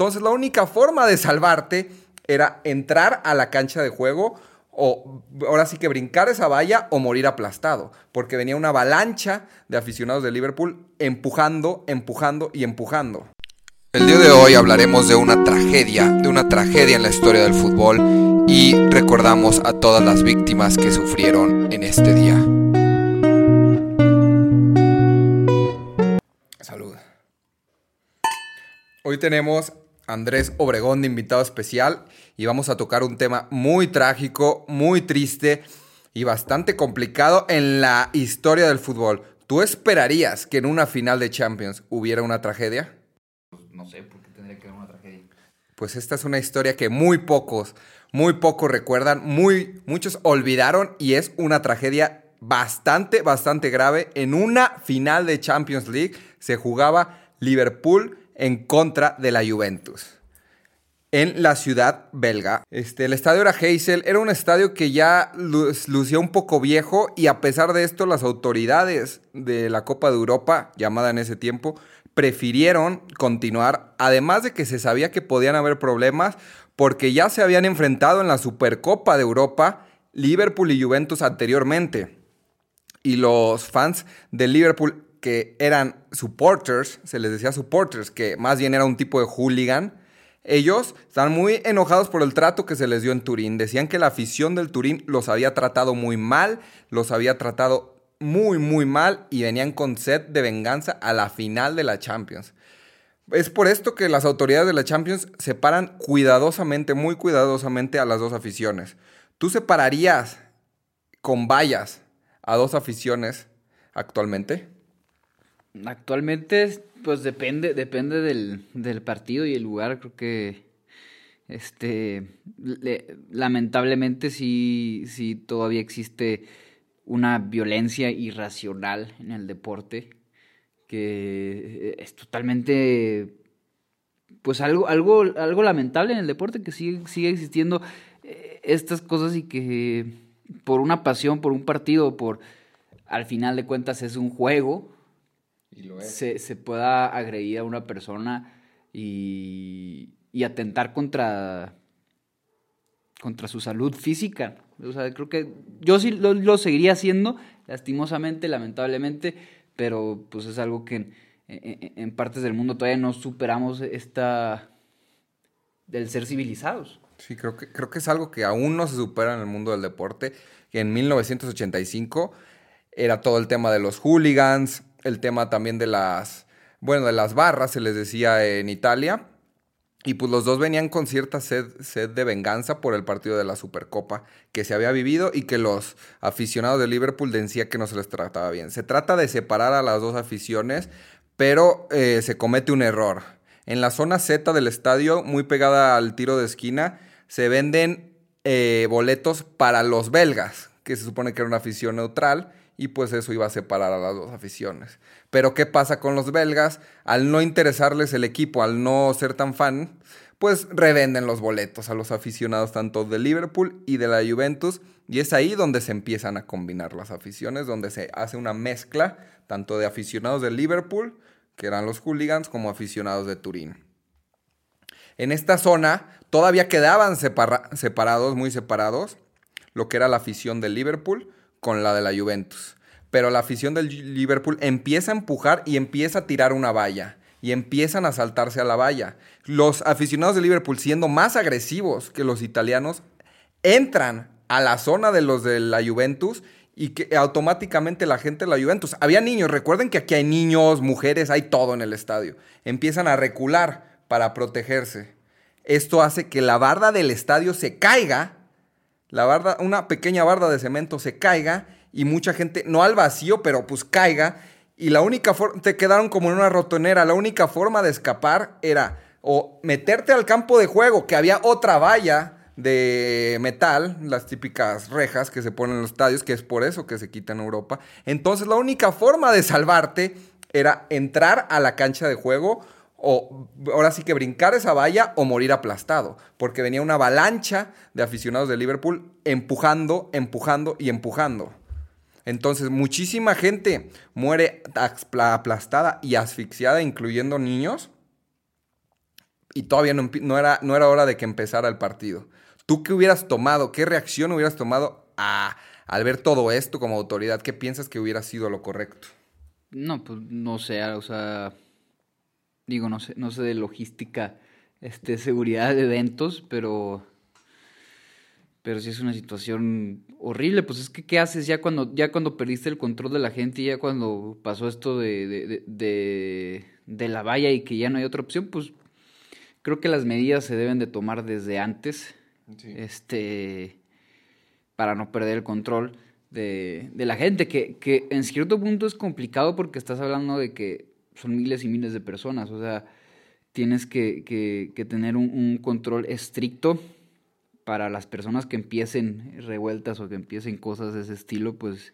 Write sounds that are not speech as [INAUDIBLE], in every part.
Entonces la única forma de salvarte era entrar a la cancha de juego o ahora sí que brincar esa valla o morir aplastado, porque venía una avalancha de aficionados de Liverpool empujando, empujando y empujando. El día de hoy hablaremos de una tragedia, de una tragedia en la historia del fútbol y recordamos a todas las víctimas que sufrieron en este día. Salud. Hoy tenemos Andrés Obregón de invitado especial y vamos a tocar un tema muy trágico, muy triste y bastante complicado en la historia del fútbol. ¿Tú esperarías que en una final de Champions hubiera una tragedia? Pues no sé por qué tendría que haber una tragedia. Pues esta es una historia que muy pocos, muy pocos recuerdan, muy, muchos olvidaron y es una tragedia bastante, bastante grave. En una final de Champions League se jugaba Liverpool en contra de la Juventus. En la ciudad belga. Este, el estadio era Heysel, era un estadio que ya lucía un poco viejo y a pesar de esto las autoridades de la Copa de Europa, llamada en ese tiempo, prefirieron continuar, además de que se sabía que podían haber problemas porque ya se habían enfrentado en la Supercopa de Europa Liverpool y Juventus anteriormente. Y los fans de Liverpool que eran supporters, se les decía supporters, que más bien era un tipo de hooligan, ellos estaban muy enojados por el trato que se les dio en Turín. Decían que la afición del Turín los había tratado muy mal, los había tratado muy, muy mal y venían con sed de venganza a la final de la Champions. Es por esto que las autoridades de la Champions separan cuidadosamente, muy cuidadosamente a las dos aficiones. ¿Tú separarías con vallas a dos aficiones actualmente? Actualmente, pues depende, depende del, partido y el lugar. Creo que este lamentablemente sí, sí todavía existe una violencia irracional en el deporte que es totalmente pues algo, algo, algo lamentable en el deporte que sigue, sigue existiendo eh, estas cosas y que por una pasión, por un partido, por al final de cuentas es un juego, se, pueda agredir a una persona y, atentar contra, contra su salud física. O sea, creo que yo sí lo, seguiría haciendo, lastimosamente, lamentablemente, pero pues es algo que en, partes del mundo todavía no superamos esta del ser civilizados. Sí, creo que, creo que es algo que aún no se supera en el mundo del deporte, en 1985 era todo el tema de los hooligans, el tema también de las, bueno, de las barras, se les decía en Italia. Y pues los dos venían con cierta sed, sed, de venganza por el partido de la Supercopa que se había vivido y que los aficionados de Liverpool decían que no se les trataba bien. Se trata de separar a las dos aficiones, pero eh, se comete un error. En la zona Z del estadio, muy pegada al tiro de esquina, se venden eh, boletos para los belgas, que se supone que era una afición neutral, y pues eso iba a separar a las dos aficiones. Pero ¿qué pasa con los belgas? Al no interesarles el equipo, al no ser tan fan, pues revenden los boletos a los aficionados tanto de Liverpool y de la Juventus y es ahí donde se empiezan a combinar las aficiones, donde se hace una mezcla tanto de aficionados de Liverpool, que eran los hooligans, como aficionados de Turín. En esta zona todavía quedaban separados, muy separados, lo que era la afición de Liverpool con la de la Juventus. Pero la afición del Liverpool empieza a empujar y empieza a tirar una valla. Y empiezan a saltarse a la valla. Los aficionados de Liverpool, siendo más agresivos que los italianos, entran a la zona de los de la Juventus y que automáticamente la gente de la Juventus. Había niños, recuerden que aquí hay niños, mujeres, hay todo en el estadio. Empiezan a recular para protegerse. Esto hace que la barda del estadio se caiga la barda, una pequeña barda de cemento se caiga y mucha gente, no al vacío, pero pues caiga. Y la única forma, te quedaron como en una rotonera, la única forma de escapar era o meterte al campo de juego, que había otra valla de metal, las típicas rejas que se ponen en los estadios, que es por eso que se quita en Europa. Entonces la única forma de salvarte era entrar a la cancha de juego o ahora sí que brincar esa valla o morir aplastado, porque venía una avalancha de aficionados de Liverpool empujando, empujando y empujando. Entonces, muchísima gente muere aplastada y asfixiada, incluyendo niños. y todavía no, no era, no era hora de que empezara el partido. ¿Tú qué hubieras tomado? ¿Qué reacción hubieras tomado a- al ver todo esto como autoridad? ¿Qué piensas que hubiera sido lo correcto? No, pues no sé, o sea, digo, no sé, no sé de logística, este, seguridad de eventos, pero, pero sí es una situación horrible, pues es que ¿qué haces ya cuando, ya cuando perdiste el control de la gente, y ya cuando pasó esto de, de, de, la valla y que ya no hay otra opción, pues creo que las medidas se deben de tomar desde antes, este, para no perder el control de, de la gente, que, que en cierto punto es complicado porque estás hablando de que son miles y miles de personas, o sea, tienes que, que- que tener un, un control estricto para las personas que empiecen revueltas o que empiecen cosas de ese estilo, pues,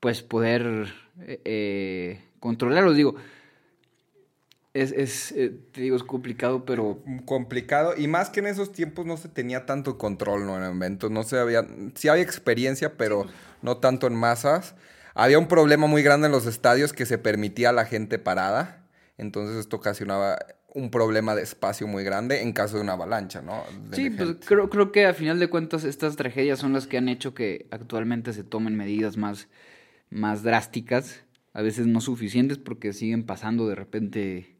pues poder eh, eh, controlarlos. Digo, es, es eh, te digo, es complicado, pero complicado y más que en esos tiempos no se tenía tanto control ¿no? en eventos, no se había, sí había experiencia, pero no tanto en masas. Había un problema muy grande en los estadios que se permitía a la gente parada, entonces esto ocasionaba un problema de espacio muy grande en caso de una avalancha, ¿no? De Sí, pues creo, creo que a final de cuentas estas tragedias son las que han hecho que actualmente se tomen medidas más, más drásticas, a veces no suficientes porque siguen pasando de repente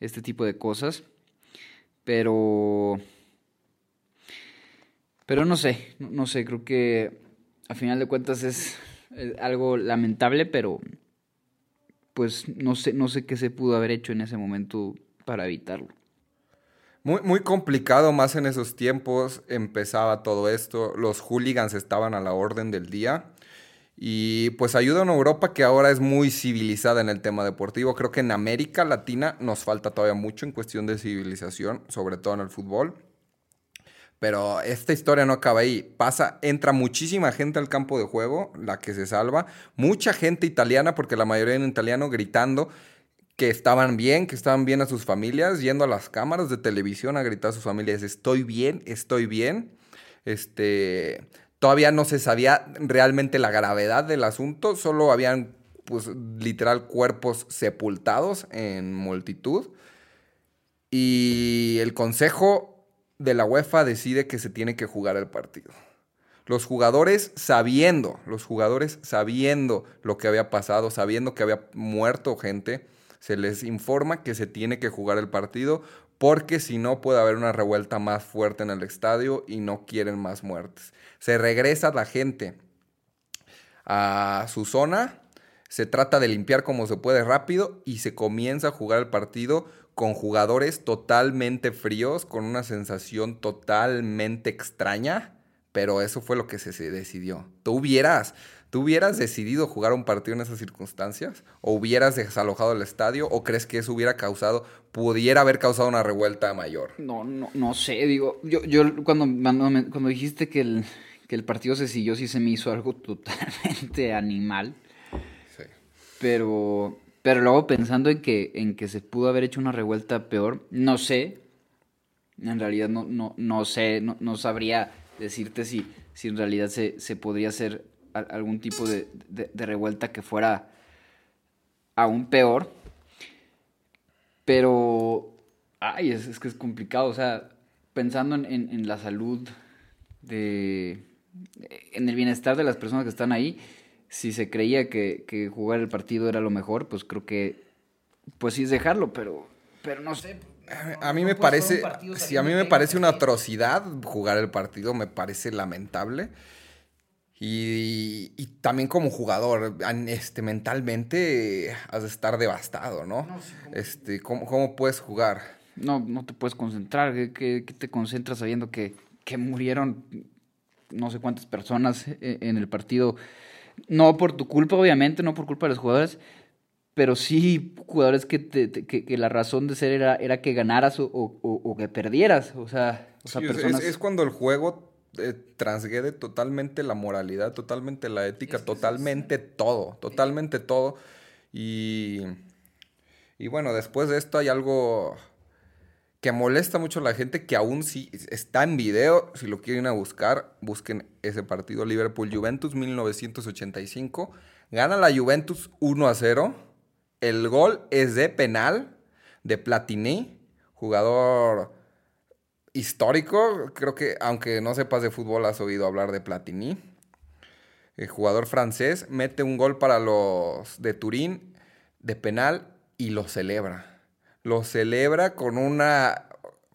este tipo de cosas, pero... Pero no sé, no, no sé, creo que a final de cuentas es, eh, algo lamentable, pero pues no sé, no sé qué se pudo haber hecho en ese momento para evitarlo. Muy, muy complicado más en esos tiempos, empezaba todo esto, los hooligans estaban a la orden del día y pues ayuda a una Europa que ahora es muy civilizada en el tema deportivo. Creo que en América Latina nos falta todavía mucho en cuestión de civilización, sobre todo en el fútbol. Pero esta historia no acaba ahí. Pasa, entra muchísima gente al campo de juego, la que se salva. Mucha gente italiana, porque la mayoría en italiano, gritando que estaban bien, que estaban bien a sus familias, yendo a las cámaras de televisión a gritar a sus familias, estoy bien, estoy bien. Este, todavía no se sabía realmente la gravedad del asunto, solo habían, pues, literal cuerpos sepultados en multitud. Y el consejo de la UEFA decide que se tiene que jugar el partido. Los jugadores sabiendo, los jugadores sabiendo lo que había pasado, sabiendo que había muerto gente, se les informa que se tiene que jugar el partido porque si no puede haber una revuelta más fuerte en el estadio y no quieren más muertes. Se regresa la gente a su zona, se trata de limpiar como se puede rápido y se comienza a jugar el partido con jugadores totalmente fríos, con una sensación totalmente extraña, pero eso fue lo que se, se decidió. ¿Tú hubieras, ¿Tú hubieras decidido jugar un partido en esas circunstancias? ¿O hubieras desalojado el estadio? ¿O crees que eso hubiera causado, pudiera haber causado una revuelta mayor? No, no, no sé, digo, yo, yo cuando, cuando dijiste que el, que el partido se siguió, sí se me hizo algo [LAUGHS] totalmente animal. Sí. Pero, pero luego pensando en que, en que se pudo haber hecho una revuelta peor, no sé. En realidad no, no, no sé, no, no sabría decirte si, si en realidad se, se podría hacer al- algún tipo de, de- de revuelta que fuera aún peor. Pero, ay, es, es que es complicado, o sea, pensando en, en- en la salud de, en el bienestar de las personas que están ahí, si se creía que, que jugar el partido era lo mejor, pues creo que, pues sí es dejarlo, pero, pero no sé. A mí No me parece, si a mí me parece una atrocidad jugar el partido, me parece lamentable. Y, y también como jugador, este, mentalmente has de estar devastado, ¿no? Este, ¿cómo, cómo puedes jugar? No, no te puedes concentrar, ¿qué, qué- qué te concentras sabiendo que, que murieron no sé cuántas personas eh, en el partido? No por tu culpa, obviamente, no por culpa de los jugadores, pero sí jugadores que, te- te- que, que la razón de ser era, era que ganaras o, o- o- o que perdieras, o sea, o sea Sí, es- es- personas... es, cuando el juego eh, transgrede totalmente la moralidad, totalmente la ética, totalmente todo, totalmente todo. Y, y bueno, después de esto hay algo que molesta mucho a la gente, que aún sí está en video, si lo quieren a buscar, busquen ese partido Liverpool-Juventus 1985. Gana la Juventus 1 a 0. El gol es de penal de Platini, jugador histórico. Creo que, aunque no sepas de fútbol, has oído hablar de Platini. El jugador francés mete un gol para los de Turín de penal y lo celebra. Lo celebra con una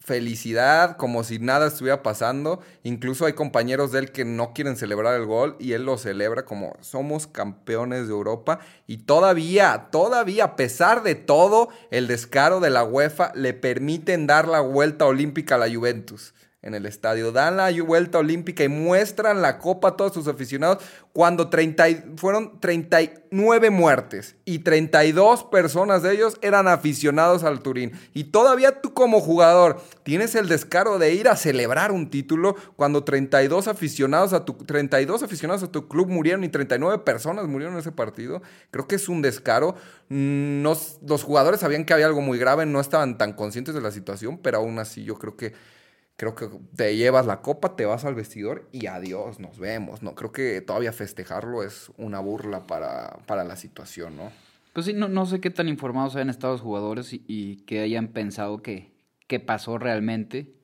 felicidad, como si nada estuviera pasando. Incluso hay compañeros de él que no quieren celebrar el gol y él lo celebra como somos campeones de Europa. Y todavía, todavía, a pesar de todo, el descaro de la UEFA le permiten dar la vuelta olímpica a la Juventus en el estadio. Dan la vuelta olímpica y muestran la copa a todos sus aficionados cuando 30, fueron 39 muertes y 32 personas de ellos eran aficionados al Turín. Y todavía tú como jugador tienes el descaro de ir a celebrar un título cuando 32 aficionados a tu, 32 aficionados a tu club murieron y 39 personas murieron en ese partido. Creo que es un descaro. los jugadores sabían que había algo muy grave, no estaban tan conscientes de la situación, pero aún así yo creo que creo que te llevas la copa, te vas al vestidor y adiós, nos vemos. No, creo que todavía festejarlo es una burla para, para la situación, ¿no? Pues sí, no, no sé qué tan informados hayan estado los jugadores y, que hayan pensado que, que, pasó realmente.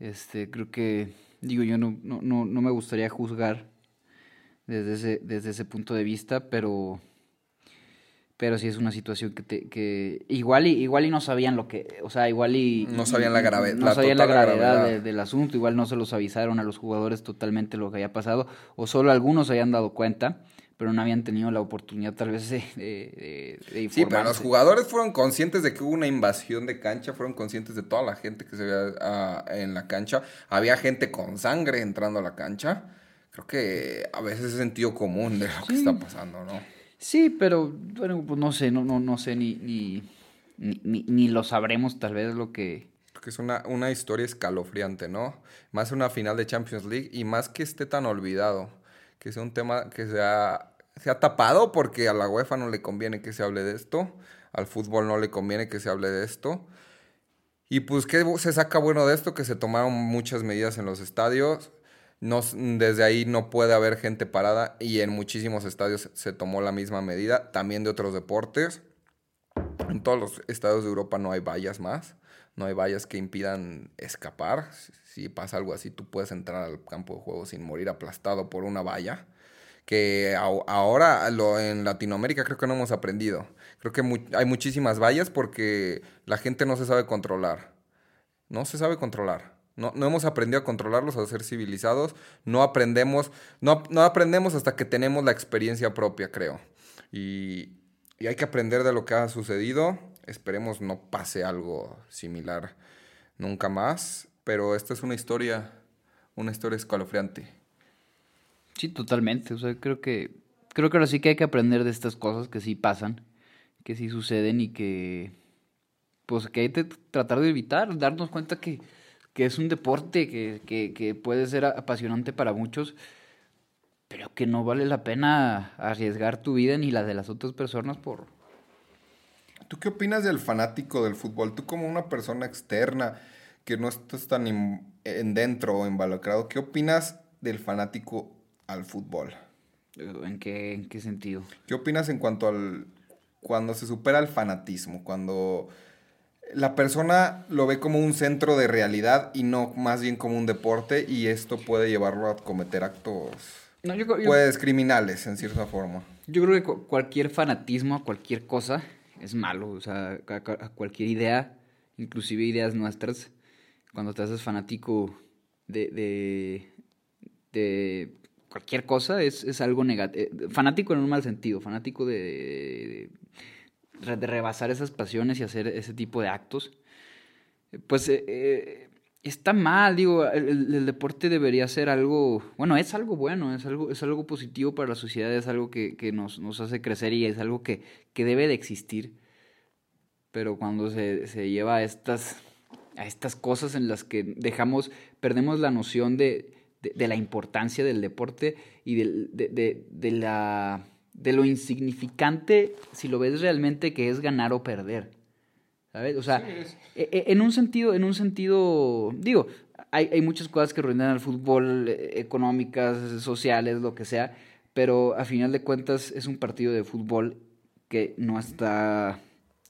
Este, creo que, digo, yo no, no, no me gustaría juzgar desde ese, desde ese punto de vista, pero pero sí es una situación que, te, que igual y igual y no sabían lo que, o sea, igual y no sabían la gravedad, no sabían la gravedad, del asunto, igual no se los avisaron a los jugadores totalmente lo que había pasado, o solo algunos se habían dado cuenta, pero no habían tenido la oportunidad tal vez de, de, Sí, pero los jugadores fueron conscientes de que hubo una invasión de cancha, fueron conscientes de toda la gente que se veía ah, en la cancha, había gente con sangre entrando a la cancha. Creo que a veces es sentido común de lo que está pasando, ¿no? Sí, pero bueno, pues no sé, no, no, no sé ni, ni, ni, lo sabremos tal vez lo que... Porque es una, una historia escalofriante, ¿no? Más una final de Champions League y más que esté tan olvidado, que sea un tema que se ha, se ha tapado porque a la UEFA no le conviene que se hable de esto, al fútbol no le conviene que se hable de esto. Y pues, ¿qué se saca bueno de esto? Que se tomaron muchas medidas en los estadios, no, desde ahí no puede haber gente parada y en muchísimos estadios se tomó la misma medida, también de otros deportes. En todos los estados de Europa no hay vallas más, no hay vallas que impidan escapar. Si pasa algo así, tú puedes entrar al campo de juego sin morir aplastado por una valla. Que ahora en Latinoamérica creo que no hemos aprendido. Creo que hay muchísimas vallas porque la gente no se sabe controlar. No se sabe controlar. No, hemos aprendido a controlarlos, a ser civilizados. No aprendemos, no, no aprendemos hasta que tenemos la experiencia propia, creo. Y, y, hay que aprender de lo que ha sucedido. Esperemos no pase algo similar nunca más. Pero esta es una historia, una historia escalofriante. Sí, totalmente. O sea, creo que, creo que ahora sí que hay que aprender de estas cosas que sí pasan, que sí suceden y que, pues, que hay que tratar de evitar, darnos cuenta que que es un deporte que, puede ser apasionante para muchos, pero que no vale la pena arriesgar tu vida ni la de las otras personas por... ¿Tú qué opinas del fanático del fútbol? Tú como una persona externa que no estás tan en dentro o involucrado, ¿qué opinas del fanático al fútbol? ¿En qué, ¿En qué sentido? ¿Qué opinas en cuanto al... cuando se supera el fanatismo, cuando la persona lo ve como un centro de realidad y no más bien como un deporte y esto puede llevarlo a cometer actos pues, criminales en cierta forma. Yo creo que cualquier fanatismo a cualquier cosa es malo, o sea, a, cualquier idea, inclusive ideas nuestras, cuando te haces fanático de, de, de cualquier cosa es, es algo negativo, eh, fanático en un mal sentido, fanático de de rebasar esas pasiones y hacer ese tipo de actos, pues eh, eh, está mal, digo, el, deporte debería ser algo, bueno, es algo bueno, es algo, es algo positivo para la sociedad, es algo que, nos, hace crecer y es algo que, debe de existir, pero cuando se, lleva a estas, a estas cosas en las que dejamos, perdemos la noción de, la importancia del deporte y de la de lo insignificante, si lo ves realmente, que es ganar o perder. ¿Sabes? O sea, e, e, en un sentido, en un sentido, digo, hay, hay muchas cosas que arruinan al fútbol, eh, económicas, sociales, lo que sea, pero a final de cuentas es un partido de fútbol que no está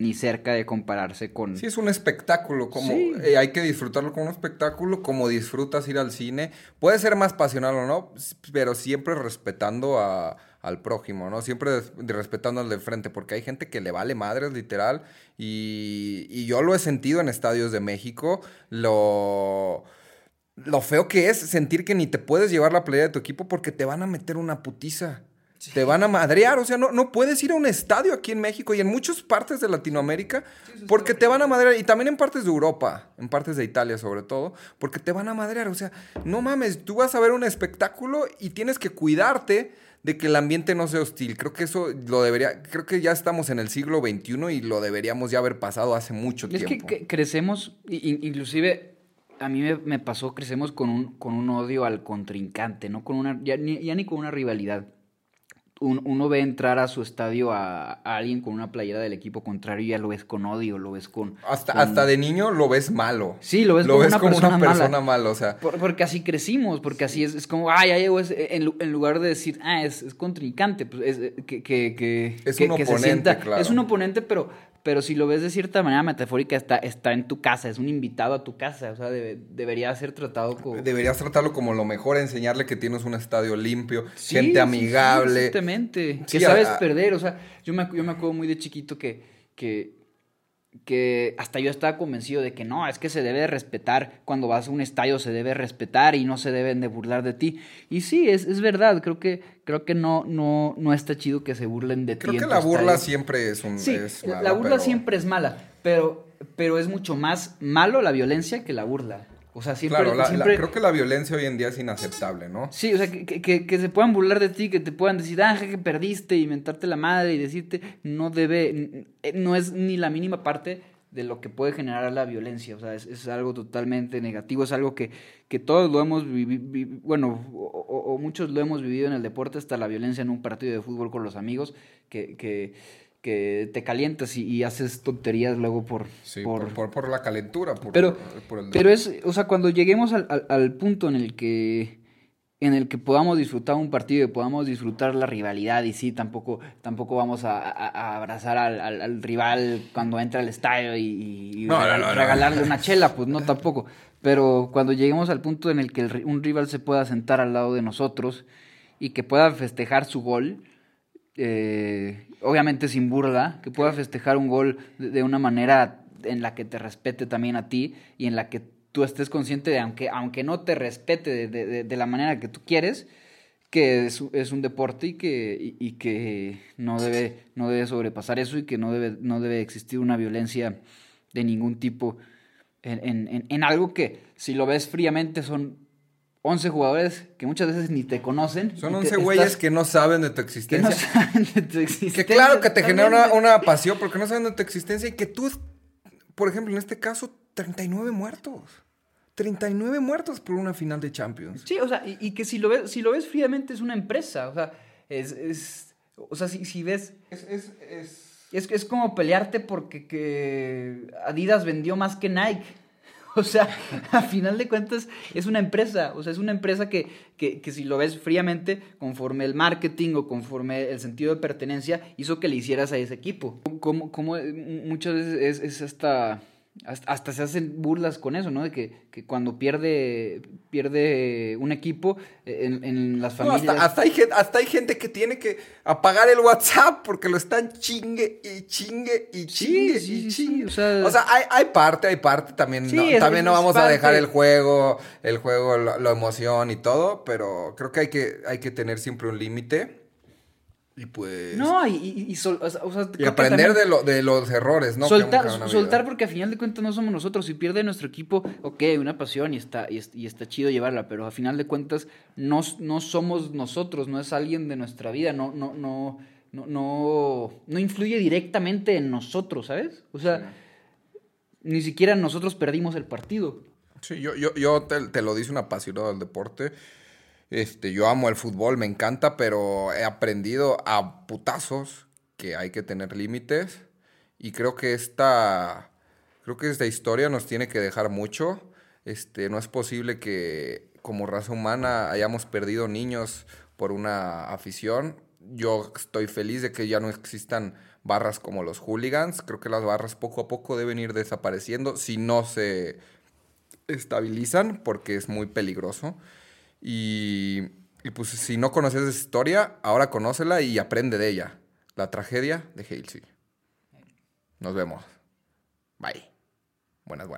ni cerca de compararse con... Sí, es un espectáculo, como eh, hay que disfrutarlo como un espectáculo, como disfrutas ir al cine. Puede ser más pasional o no, pero siempre respetando a, al prójimo, ¿no? Siempre respetando al de frente, porque hay gente que le vale madres, literal, y, y yo lo he sentido en estadios de México, lo lo feo que es sentir que ni te puedes llevar la playa de tu equipo porque te van a meter una putiza. Te van a madrear, o sea, no, no puedes ir a un estadio aquí en México y en muchas partes de Latinoamérica porque te van a madrear y también en partes de Europa, en partes de Italia sobre todo, porque te van a madrear, o sea, no mames, tú vas a ver un espectáculo y tienes que cuidarte de que el ambiente no sea hostil. Creo que eso lo debería, creo que ya estamos en el siglo XXI y lo deberíamos ya haber pasado hace mucho tiempo. Es que crecemos, inclusive a mí me, pasó, crecemos con un, con un odio al contrincante, ¿no? Con una, ya, ni, ya ni con una rivalidad. Uno ve entrar a su estadio a, alguien con una playera del equipo contrario y ya lo ves con odio, lo ves con... Hasta, hasta de niño lo ves malo. Sí, lo ves, como, una persona una mala. o sea... porque así crecimos, porque así es, es como, ah, ya llegó, en, en, lugar de decir, ah, es, es contrincante, pues es que... que, que es un oponente, claro. Es un oponente, pero pero si lo ves de cierta manera metafórica, está, está en tu casa, es un invitado a tu casa, o sea, debería ser tratado como... Deberías tratarlo como lo mejor, enseñarle que tienes un estadio limpio, gente amigable. Sí, exactamente, que sabes perder, o sea, yo me, yo me acuerdo muy de chiquito que, que que hasta yo estaba convencido de que no, es que se debe de respetar, cuando vas a un estadio se debe respetar y no se deben de burlar de ti. Y sí, es, es verdad, creo que, creo que no, no, no está chido que se burlen de ti. Creo que la burla siempre es un... Sí, la burla siempre es mala, pero, pero es mucho más malo la violencia que la burla. O sea, siempre, claro, creo que la violencia hoy en día es inaceptable, ¿no? Sí, o sea, que, se puedan burlar de ti, que te puedan decir, ah, que perdiste, y mentarte la madre y decirte, no debe, eh, no es ni la mínima parte de lo que puede generar la violencia. O sea, es, algo totalmente negativo, es algo que, que todos lo hemos vivido, bueno, o, muchos lo hemos vivido en el deporte, hasta la violencia en un partido de fútbol con los amigos, que, que que te calientas y, haces tonterías luego por... por, por, la calentura. pero, pero es, o sea, cuando lleguemos al, al, punto en el que en el que podamos disfrutar un partido y podamos disfrutar la rivalidad y sí, tampoco, tampoco vamos a, abrazar al, al, rival cuando entra al estadio y, regalarle una chela, pues no [LAUGHS] tampoco. Pero cuando lleguemos al punto en el que un rival se pueda sentar al lado de nosotros y que pueda festejar su gol, eh, obviamente sin burla, que pueda festejar un gol de, una manera en la que te respete también a ti y en la que tú estés consciente de, aunque, aunque no te respete de, la manera que tú quieres, que es, un deporte y que, y, que no, debe, no debe sobrepasar eso y que no debe, no debe existir una violencia de ningún tipo en, en, en algo que, si lo ves fríamente, son 11 jugadores que muchas veces ni te conocen. Son 11 güeyes que no saben de tu existencia. Que no saben de tu existencia. Que claro que te genera una, pasión porque no saben de tu existencia y que tú, por ejemplo, en este caso, 39 muertos. 39 muertos por una final de Champions. Sí, o sea, y, que si lo, ves, si lo ves fríamente es una empresa. O sea, es. o sea, si, si ves. Es, es, es, es, como pelearte porque que Adidas vendió más que Nike. [LAUGHS] O sea, a final de cuentas es una empresa, o sea, es una empresa que, que, que, si lo ves fríamente, conforme el marketing o conforme el sentido de pertenencia, hizo que le hicieras a ese equipo. Como, muchas veces es, es hasta hasta se hacen burlas con eso, ¿no? De que, que cuando pierde, pierde un equipo eh, en, en las familias. hasta, hay, hasta hay gente que tiene que apagar el WhatsApp porque lo están chingue y chingue y chingue y chingue. o sea, o sea hay, hay, parte, hay parte también. no, también no vamos a dejar el juego, el juego, la, emoción y todo, pero creo que hay que, hay que tener siempre un límite. Y pues. No, y, y, y aprender de, lo, de los errores, ¿no? Soltar, soltar porque a final de cuentas no somos nosotros. Si pierde nuestro equipo, ok, una pasión y está, y, está chido llevarla, pero a final de cuentas no, no somos nosotros, no es alguien de nuestra vida, no, no, no, no, no, no influye directamente en nosotros, ¿sabes? O sea, ni siquiera nosotros perdimos el partido. Sí, yo, yo, yo te, te lo dice un apasionado del deporte. Este, yo amo el fútbol, me encanta, pero he aprendido a putazos que hay que tener límites. Y creo que esta, creo que esta historia nos tiene que dejar mucho. Este, no es posible que como raza humana hayamos perdido niños por una afición. Yo estoy feliz de que ya no existan barras como los hooligans. Creo que las barras poco a poco deben ir desapareciendo si no se estabilizan porque es muy peligroso. Y, pues si no conoces esa historia, ahora conócela y aprende de ella. La tragedia de Halsey. Nos vemos. Bye. Buenas, buenas.